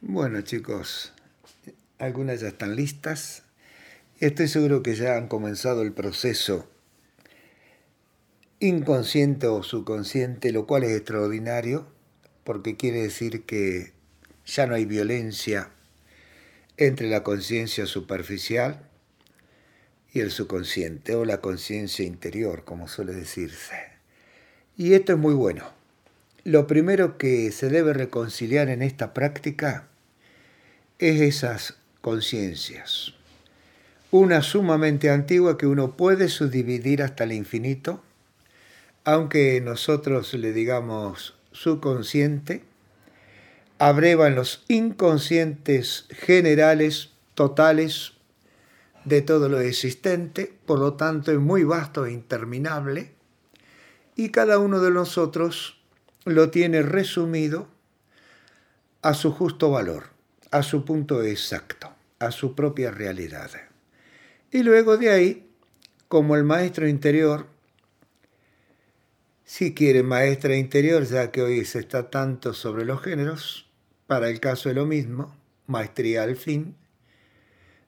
Bueno chicos, algunas ya están listas. Estoy seguro que ya han comenzado el proceso inconsciente o subconsciente, lo cual es extraordinario, porque quiere decir que ya no hay violencia entre la conciencia superficial y el subconsciente, o la conciencia interior, como suele decirse. Y esto es muy bueno. Lo primero que se debe reconciliar en esta práctica es esas conciencias. Una sumamente antigua que uno puede subdividir hasta el infinito, aunque nosotros le digamos subconsciente, abrevan los inconscientes generales, totales, de todo lo existente, por lo tanto es muy vasto e interminable, y cada uno de nosotros lo tiene resumido a su justo valor, a su punto exacto, a su propia realidad. Y luego de ahí, como el maestro interior, si quiere maestra interior, ya que hoy se está tanto sobre los géneros, para el caso de lo mismo, maestría al fin,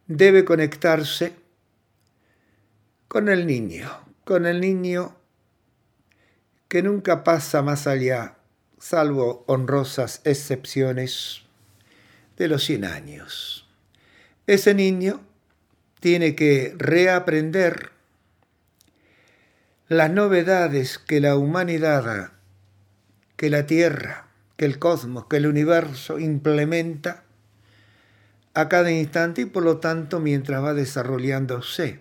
debe conectarse con el niño, con el niño que nunca pasa más allá, salvo honrosas excepciones, de los 100 años. Ese niño tiene que reaprender las novedades que la humanidad, que la Tierra, que el cosmos, que el universo implementa a cada instante y por lo tanto mientras va desarrollándose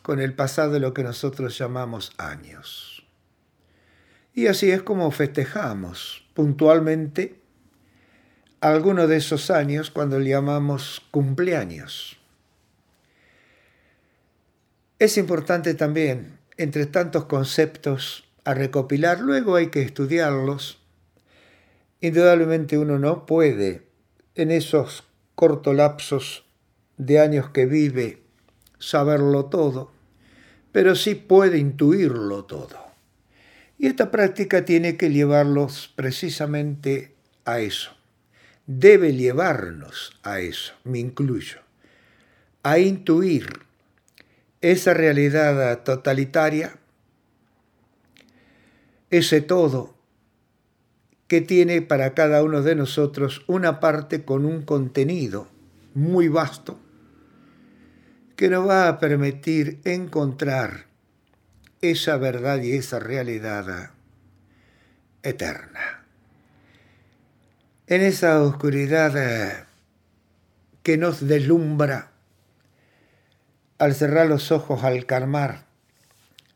con el pasado de lo que nosotros llamamos años. Y así es como festejamos puntualmente algunos de esos años cuando le llamamos cumpleaños. Es importante también, entre tantos conceptos a recopilar, luego hay que estudiarlos. Indudablemente uno no puede en esos corto lapsos de años que vive saberlo todo, pero sí puede intuirlo todo. Y esta práctica tiene que llevarlos precisamente a eso. Debe llevarnos a eso, me incluyo, a intuir esa realidad totalitaria, ese todo que tiene para cada uno de nosotros una parte con un contenido muy vasto que nos va a permitir encontrar esa verdad y esa realidad eterna. En esa oscuridad que nos deslumbra al cerrar los ojos, al calmar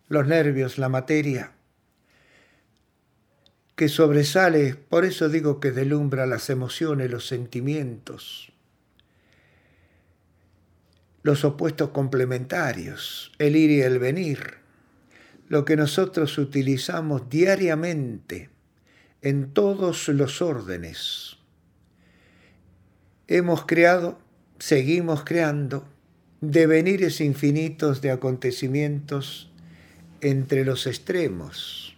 los nervios, la materia, que sobresale, por eso digo que delumbra las emociones, los sentimientos, los opuestos complementarios, el ir y el venir, lo que nosotros utilizamos diariamente en todos los órdenes. Hemos creado, seguimos creando, devenires infinitos de acontecimientos entre los extremos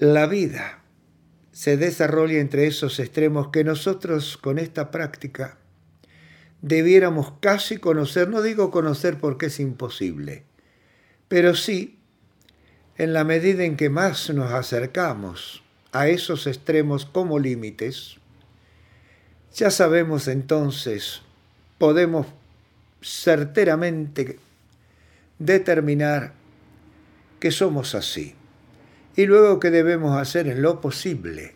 la vida se desarrolla entre esos extremos que nosotros con esta práctica debiéramos casi conocer, no digo conocer porque es imposible, pero sí, en la medida en que más nos acercamos a esos extremos como límites, ya sabemos entonces, podemos certeramente determinar que somos así y luego ¿qué debemos hacer en lo posible?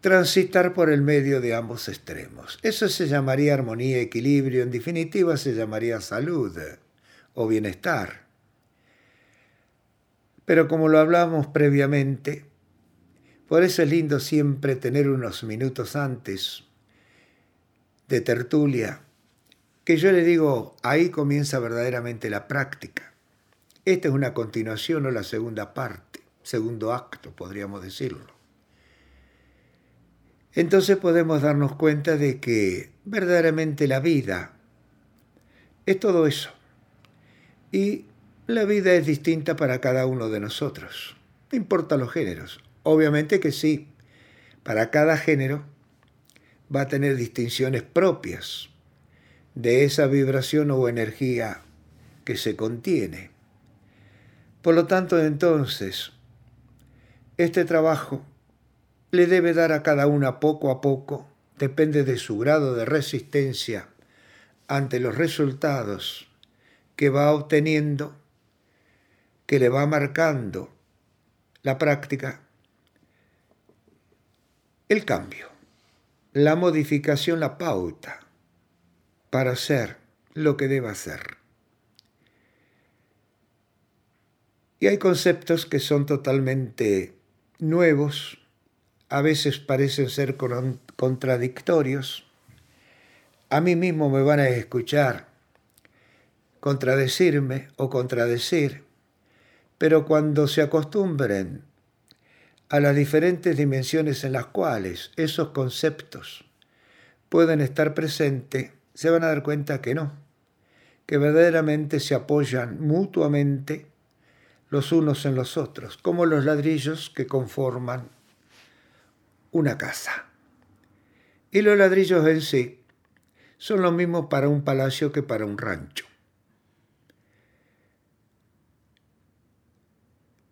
Transitar por el medio de ambos extremos. Eso se llamaría armonía, equilibrio, en definitiva se llamaría salud o bienestar. Pero como lo hablamos previamente, por eso es lindo siempre tener unos minutos antes de tertulia, que yo le digo, ahí comienza verdaderamente la práctica. Esta es una continuación o la segunda parte, segundo acto, podríamos decirlo. Entonces podemos darnos cuenta de que verdaderamente la vida es todo eso. Y la vida es distinta para cada uno de nosotros. No importa los géneros. Obviamente que sí. para cada género va a tener distinciones propias de esa vibración o energía que se contiene. Por lo tanto, entonces, este trabajo le debe dar a cada una poco a poco, depende de su grado de resistencia ante los resultados que va obteniendo, que le va marcando la práctica, el cambio, la modificación, la pauta para hacer lo que deba hacer. Y hay conceptos que son totalmente nuevos, a veces parecen ser contradictorios. A mí mismo me van a escuchar contradecirme o contradecir, pero cuando se acostumbren a las diferentes dimensiones en las cuales esos conceptos pueden estar presentes, se van a dar cuenta que no, que verdaderamente se apoyan mutuamente los unos en los otros, como los ladrillos que conforman una casa. Y los ladrillos en sí son los mismos para un palacio que para un rancho.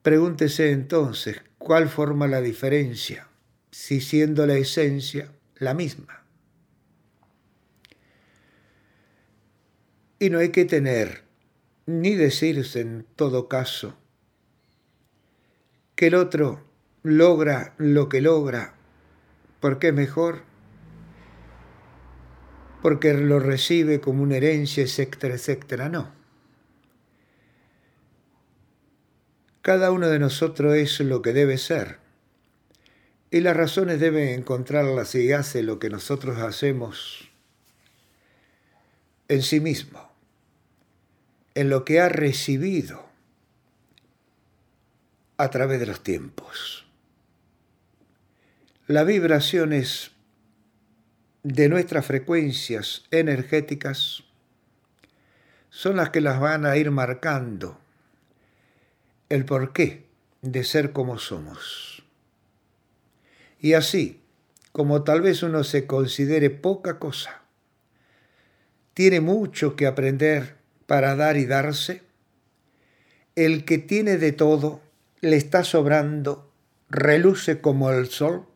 Pregúntese entonces cuál forma la diferencia, si siendo la esencia la misma. Y no hay que tener, ni decirse en todo caso, que el otro logra lo que logra porque es mejor, porque lo recibe como una herencia, etcétera, etcétera. No. Cada uno de nosotros es lo que debe ser. Y las razones deben encontrarlas si hace lo que nosotros hacemos en sí mismo, en lo que ha recibido a través de los tiempos. Las vibraciones de nuestras frecuencias energéticas son las que las van a ir marcando el porqué de ser como somos. Y así, como tal vez uno se considere poca cosa, tiene mucho que aprender para dar y darse, el que tiene de todo le está sobrando, reluce como el sol,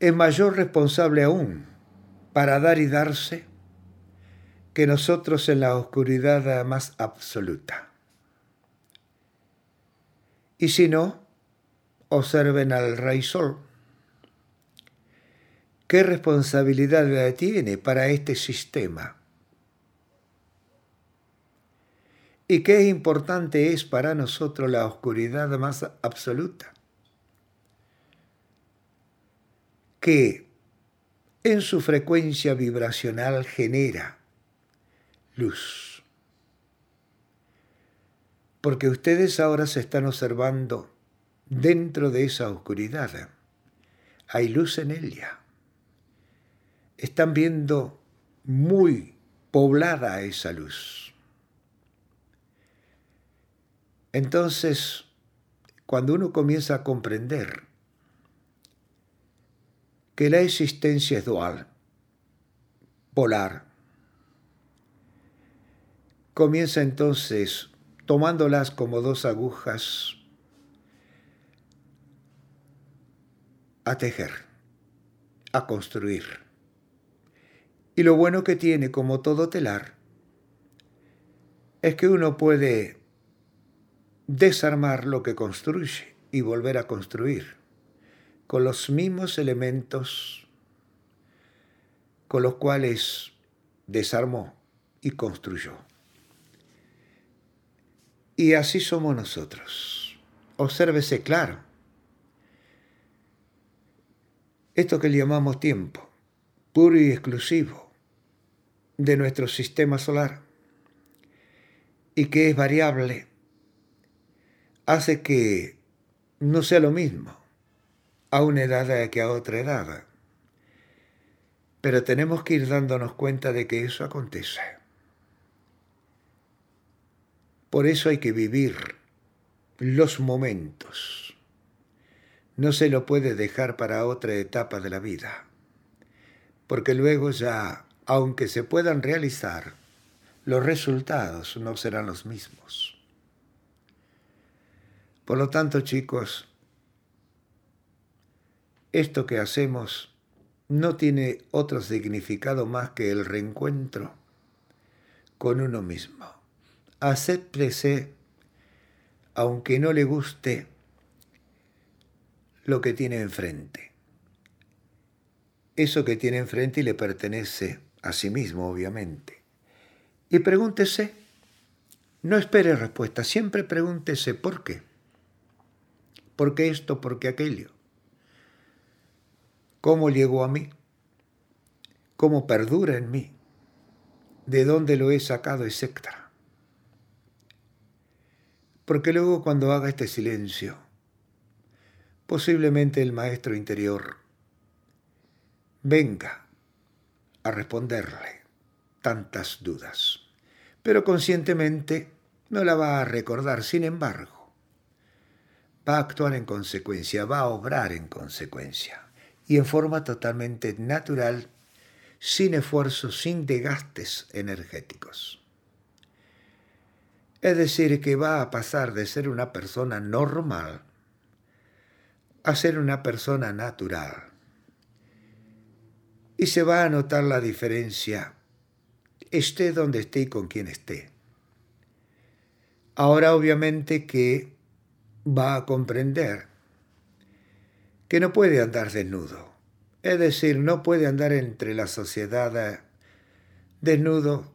es mayor responsable aún para dar y darse que nosotros en la oscuridad más absoluta. Y si no, observen al Rey Sol. ¿Qué responsabilidad tiene para este sistema? y qué importante es para nosotros la oscuridad más absoluta. Que en su frecuencia vibracional genera luz. Porque ustedes ahora se están observando dentro de esa oscuridad. Hay luz en ella. Están viendo muy poblada esa luz. Entonces, cuando uno comienza a comprender que la existencia es dual, polar, comienza entonces tomándolas como dos agujas a tejer, a construir. Y lo bueno que tiene como todo telar es que uno puede desarmar lo que construye y volver a construir con los mismos elementos con los cuales desarmó y construyó. Y así somos nosotros. Obsérvese claro. Esto que le llamamos tiempo, puro y exclusivo de nuestro sistema solar, y que es variable hace que no sea lo mismo a una edad que a otra edad. Pero tenemos que ir dándonos cuenta de que eso acontece. Por eso hay que vivir los momentos, no se lo puede dejar para otra etapa de la vida, porque luego ya, aunque se puedan realizar, los resultados no serán los mismos. Por lo tanto, chicos, esto que hacemos no tiene otro significado más que el reencuentro con uno mismo. Acéptese, aunque no le guste lo que tiene enfrente. Eso que tiene enfrente y le pertenece a sí mismo, obviamente. Y pregúntese, no espere respuesta, siempre pregúntese por qué. ¿Por qué esto? ¿Por qué aquello? ¿Cómo llegó a mí? ¿Cómo perdura en mí? ¿De dónde lo he sacado, etcétera? Porque luego cuando haga este silencio, posiblemente el maestro interior venga a responderle tantas dudas, pero conscientemente no la va a recordar, sin embargo, va a actuar en consecuencia, va a obrar en consecuencia. Y en forma totalmente natural, sin esfuerzo, sin desgastes energéticos. Es decir, que va a pasar de ser una persona normal a ser una persona natural. Y se va a notar la diferencia, esté donde esté y con quien esté. Ahora obviamente que va a comprender que no puede andar desnudo. Es decir, no puede andar entre la sociedad eh, desnudo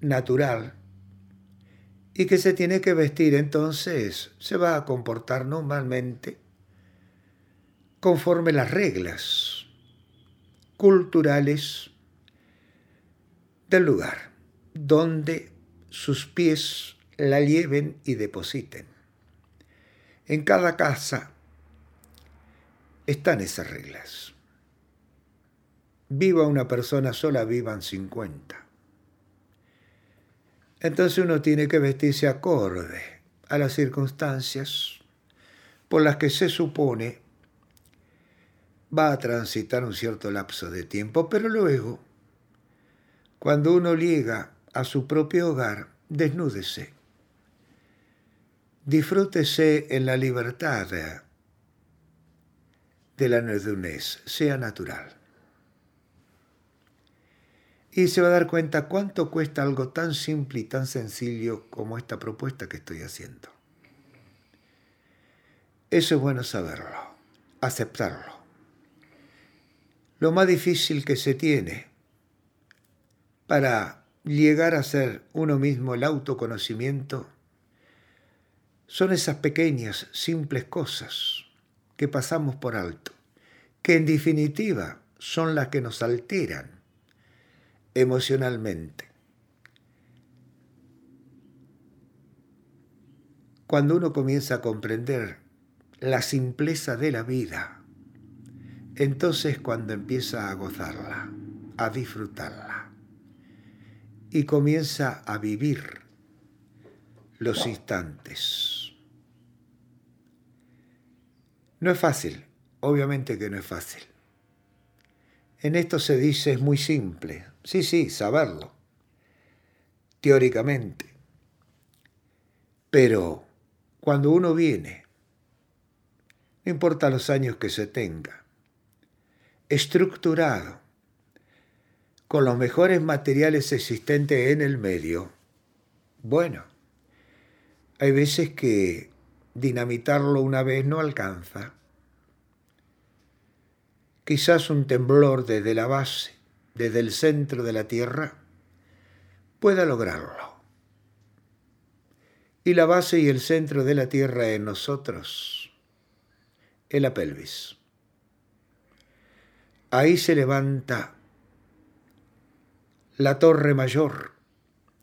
natural y que se tiene que vestir, entonces se va a comportar normalmente conforme las reglas culturales del lugar donde sus pies la lleven y depositen. En cada casa están esas reglas. Viva una persona sola, vivan 50. Entonces uno tiene que vestirse acorde a las circunstancias por las que se supone va a transitar un cierto lapso de tiempo, pero luego, cuando uno llega a su propio hogar, desnúdese. Disfrútese en la libertad de la nudez, sea natural. Y se va a dar cuenta cuánto cuesta algo tan simple y tan sencillo como esta propuesta que estoy haciendo. Eso es bueno saberlo, aceptarlo. Lo más difícil que se tiene para llegar a ser uno mismo el autoconocimiento son esas pequeñas, simples cosas que pasamos por alto, que en definitiva son las que nos alteran emocionalmente. Cuando uno comienza a comprender la simpleza de la vida, entonces cuando empieza a gozarla, a disfrutarla y comienza a vivir los instantes. No es fácil, obviamente que no es fácil. En esto se dice es muy simple. Sí, sí, saberlo. Teóricamente. Pero cuando uno viene, no importa los años que se tenga, estructurado, con los mejores materiales existentes en el medio, bueno, hay veces que dinamitarlo una vez no alcanza. Quizás un temblor desde la base, desde el centro de la Tierra, pueda lograrlo. Y la base y el centro de la Tierra en nosotros, en la pelvis. Ahí se levanta la torre mayor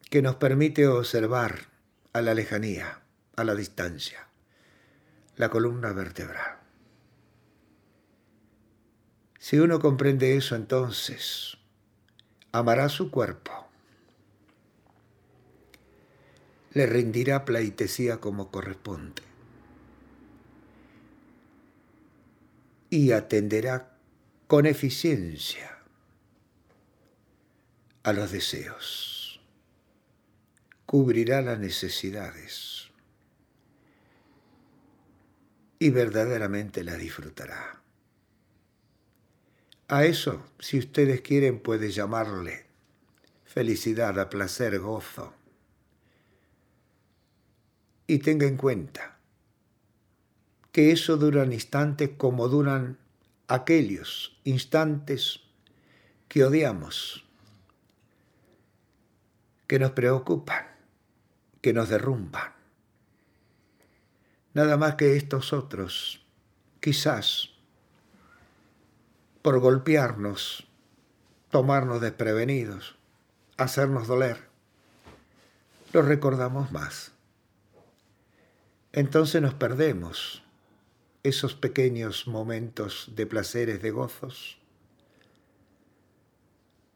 que nos permite observar a la lejanía, a la distancia la columna vertebral. Si uno comprende eso, entonces amará su cuerpo, le rendirá pleitesía como corresponde. y atenderá con eficiencia a los deseos, cubrirá las necesidades y verdaderamente la disfrutará. A eso, si ustedes quieren, puede llamarle felicidad, a placer, gozo. Y tenga en cuenta que eso dura un instante como duran aquellos instantes que odiamos, que nos preocupan, que nos derrumban. Nada más que estos otros, quizás, por golpearnos, tomarnos desprevenidos, hacernos doler, los recordamos más. Entonces nos perdemos esos pequeños momentos de placeres, de gozos,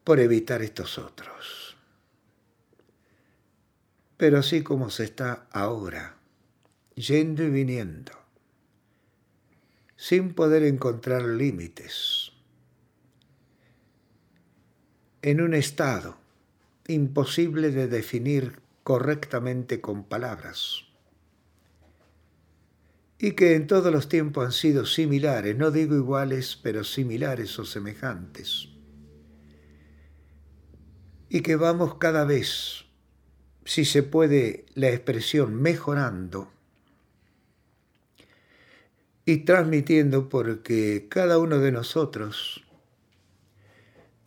por evitar estos otros. Pero así como se está ahora, yendo y viniendo, sin poder encontrar límites, en un estado imposible de definir correctamente con palabras, y que en todos los tiempos han sido similares, no digo iguales, pero similares o semejantes. Y que vamos cada vez, si se puede la expresión, mejorando y transmitiendo porque cada uno de nosotros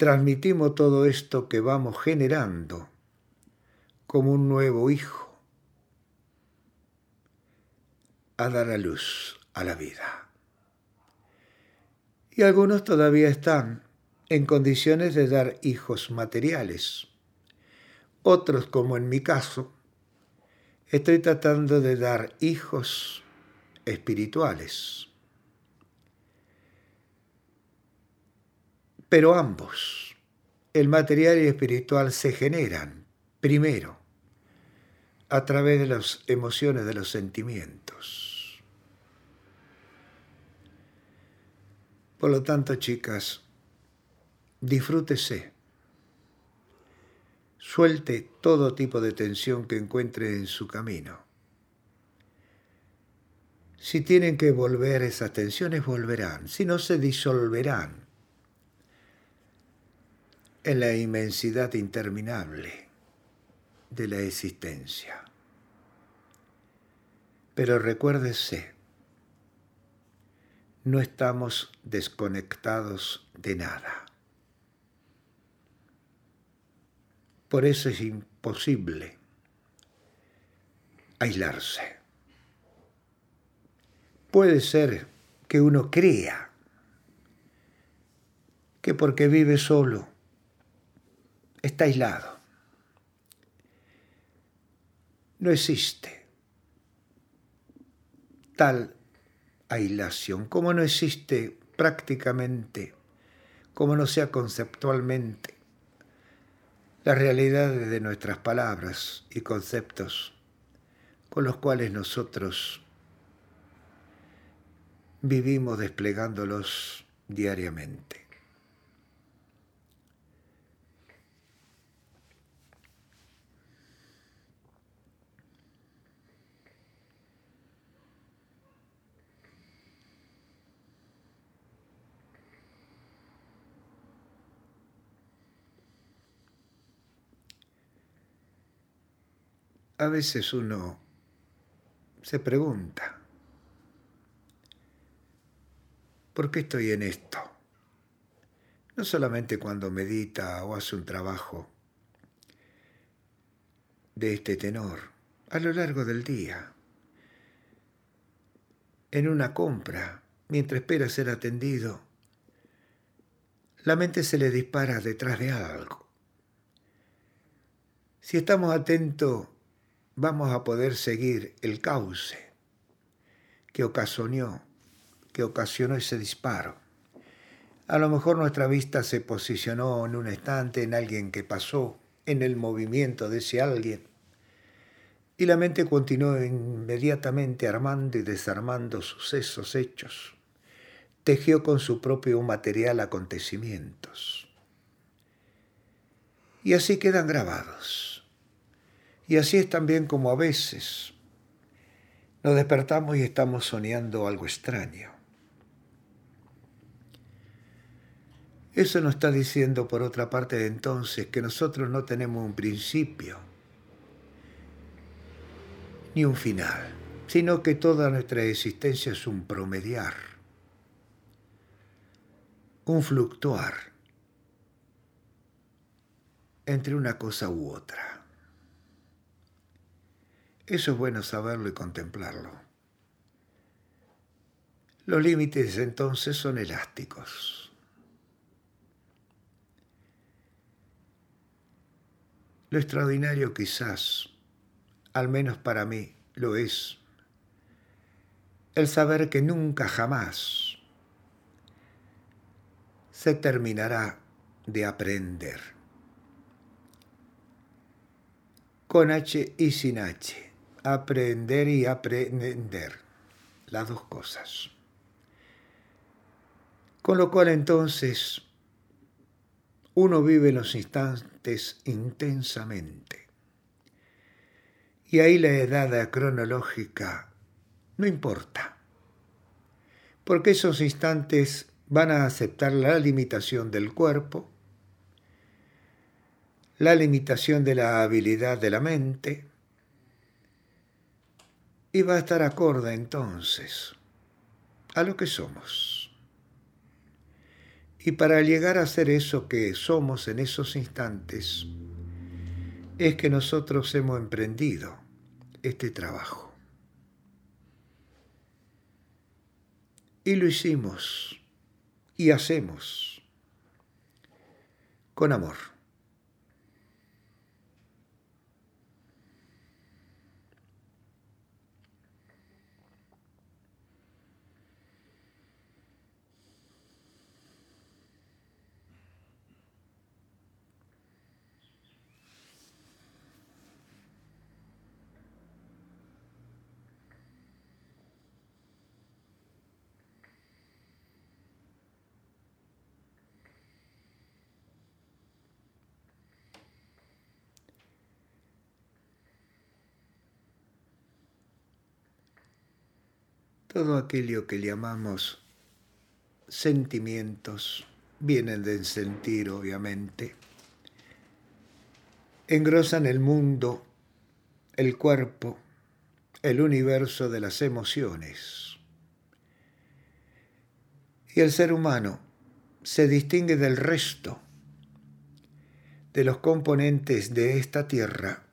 transmitimos todo esto que vamos generando como un nuevo hijo a dar a luz a la vida. Y algunos todavía están en condiciones de dar hijos materiales. Otros, como en mi caso, estoy tratando de dar hijos espirituales. Pero ambos, el material y espiritual, se generan primero a través de las emociones, de los sentimientos. Por lo tanto, chicas, disfrútese. Suelte todo tipo de tensión que encuentre en su camino. Si tienen que volver esas tensiones, volverán. Si no, se disolverán en la inmensidad interminable de la existencia. Pero recuérdese, no estamos desconectados de nada. Por eso es imposible aislarse. Puede ser que uno crea que porque vive solo está aislado. No existe tal aislación, como no existe prácticamente, como no sea conceptualmente, las realidades de nuestras palabras y conceptos con los cuales nosotros vivimos desplegándolos diariamente. A veces uno se pregunta, ¿por qué estoy en esto? No solamente cuando medita o hace un trabajo de este tenor, a lo largo del día, en una compra, mientras espera ser atendido, la mente se le dispara detrás de algo. Si estamos atentos vamos a poder seguir el cauce que ocasionó, que ocasionó ese disparo. A lo mejor nuestra vista se posicionó en un instante en alguien que pasó, en el movimiento de ese alguien, y la mente continuó inmediatamente armando y desarmando sucesos, hechos, tejió con su propio material acontecimientos. Y así quedan grabados. Y así es también como a veces nos despertamos y estamos soñando algo extraño. Eso nos está diciendo, por otra parte, entonces, que nosotros no tenemos un principio ni un final, sino que toda nuestra existencia es un promediar, un fluctuar entre una cosa u otra. Eso es bueno saberlo y contemplarlo. Los límites entonces son elásticos. Lo extraordinario quizás, al menos para mí, lo es, el saber que nunca jamás se terminará de aprender. Con H y sin H. Aprender y aprender. Las dos cosas. Con lo cual entonces uno vive los instantes intensamente. Y ahí la edad cronológica no importa, porque esos instantes van a aceptar la limitación del cuerpo, la limitación de la habilidad de la mente, y va a estar acorde entonces a lo que somos. Y para llegar a ser eso que somos en esos instantes, es que nosotros hemos emprendido este trabajo. Y lo hicimos y hacemos con amor. Todo aquello que llamamos sentimientos vienen del sentir, obviamente. Engrosan el mundo, el cuerpo, el universo de las emociones. Y el ser humano se distingue del resto de los componentes de esta tierra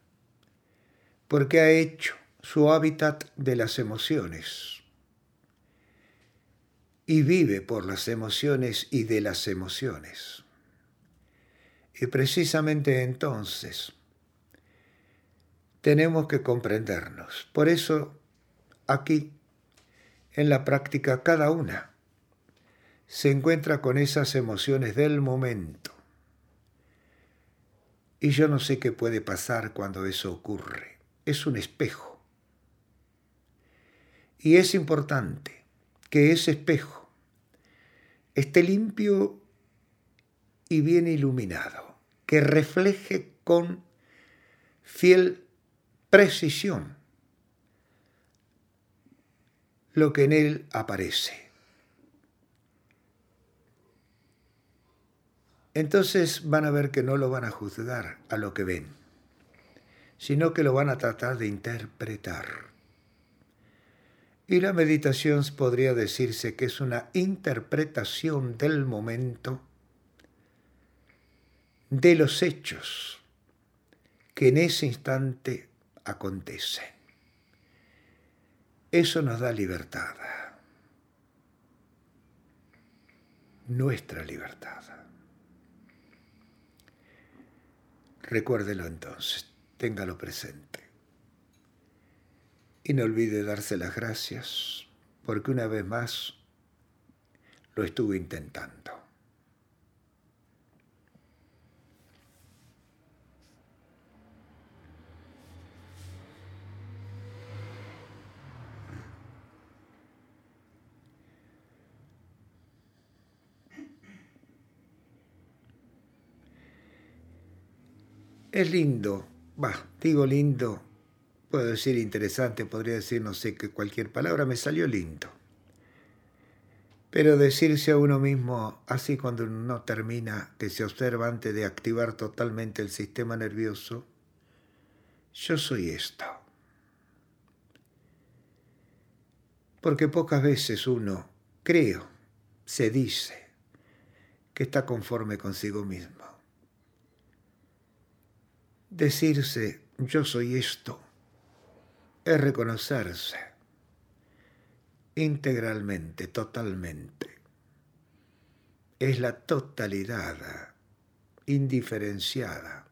porque ha hecho su hábitat de las emociones y vive por las emociones y de las emociones. Y precisamente entonces tenemos que comprendernos. Por eso aquí, en la práctica, cada una se encuentra con esas emociones del momento. Y yo no sé qué puede pasar cuando eso ocurre. Es un espejo. Y es importante que ese espejo esté limpio y bien iluminado, que refleje con fiel precisión lo que en él aparece. Entonces van a ver que no lo van a juzgar a lo que ven, sino que lo van a tratar de interpretar. Y la meditación podría decirse que es una interpretación del momento de los hechos que en ese instante acontecen. Eso nos da libertad, nuestra libertad. Recuérdelo entonces, téngalo presente. Y no olvide darse las gracias, porque una vez más lo estuve intentando. Es lindo, va, digo lindo, puedo decir interesante, podría decir no sé qué cualquier palabra, me salió lindo. Pero decirse a uno mismo, así cuando uno termina, que se observa antes de activar totalmente el sistema nervioso, yo soy esto. Porque pocas veces uno, creo, se dice que está conforme consigo mismo. Decirse, yo soy esto, es reconocerse integralmente, totalmente. Es la totalidad indiferenciada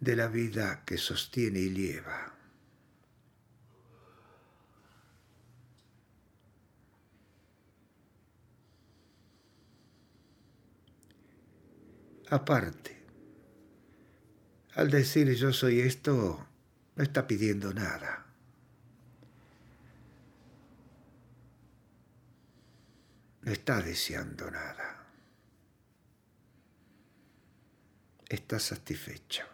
de la vida que sostiene y lleva. Aparte, al decir yo soy esto, no está pidiendo nada. No está deseando nada. Está satisfecho.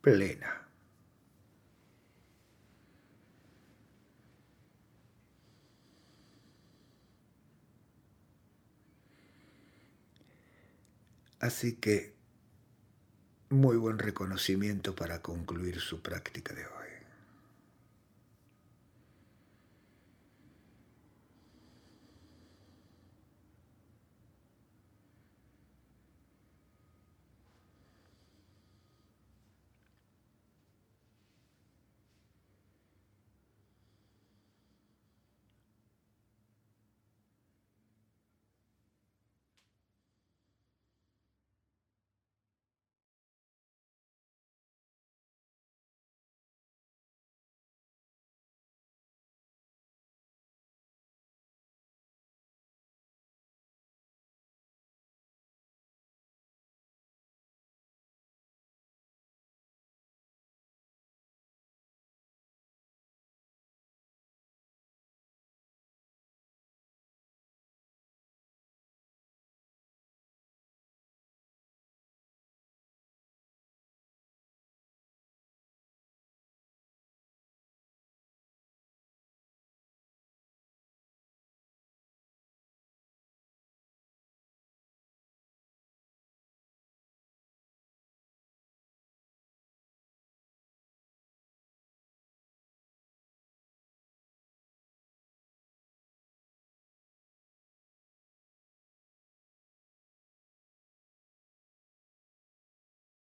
Plena. Así que muy buen reconocimiento para concluir su práctica de hoy.